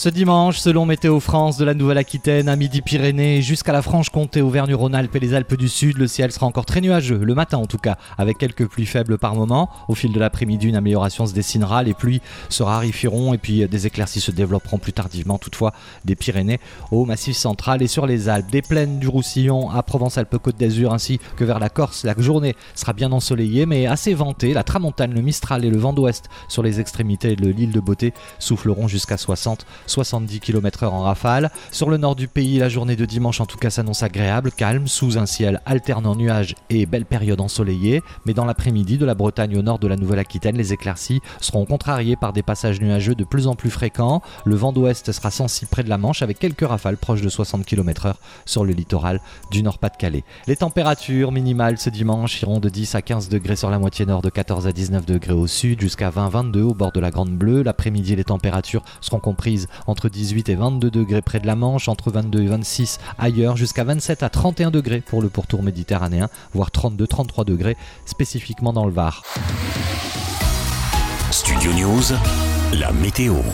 Ce dimanche, selon Météo France de la Nouvelle-Aquitaine à Midi-Pyrénées jusqu'à la Franche-Comté, Auvergne-Rhône-Alpes et les Alpes du Sud, le ciel sera encore très nuageux, le matin en tout cas, avec quelques pluies faibles par moment. Au fil de l'après-midi, une amélioration se dessinera, les pluies se raréfieront et puis des éclaircies se développeront plus tardivement, toutefois, des Pyrénées au Massif central et sur les Alpes, des plaines du Roussillon à Provence-Alpes-Côte d'Azur ainsi que vers la Corse. La journée sera bien ensoleillée mais assez ventée. La tramontane, le Mistral et le vent d'ouest sur les extrémités de l'île de Beauté souffleront jusqu'à 60 70 km/h en rafale. Sur le nord du pays, la journée de dimanche en tout cas s'annonce agréable, calme, sous un ciel alternant nuages et belle période ensoleillée. Mais dans l'après-midi, de la Bretagne au nord de la Nouvelle-Aquitaine, les éclaircies seront contrariées par des passages nuageux de plus en plus fréquents. Le vent d'ouest sera sensible près de la Manche avec quelques rafales proches de 60 km/h sur le littoral du Nord-Pas-de-Calais. Les températures minimales ce dimanche iront de 10 à 15 degrés sur la moitié nord, de 14 à 19 degrés au sud, jusqu'à 20-22 au bord de la Grande Bleue. L'après-midi, les températures seront comprises entre 18 et 22 degrés près de la Manche, entre 22 et 26 ailleurs, jusqu'à 27 à 31 degrés pour le pourtour méditerranéen, voire 32-33 degrés spécifiquement dans le Var. Studio News, la météo.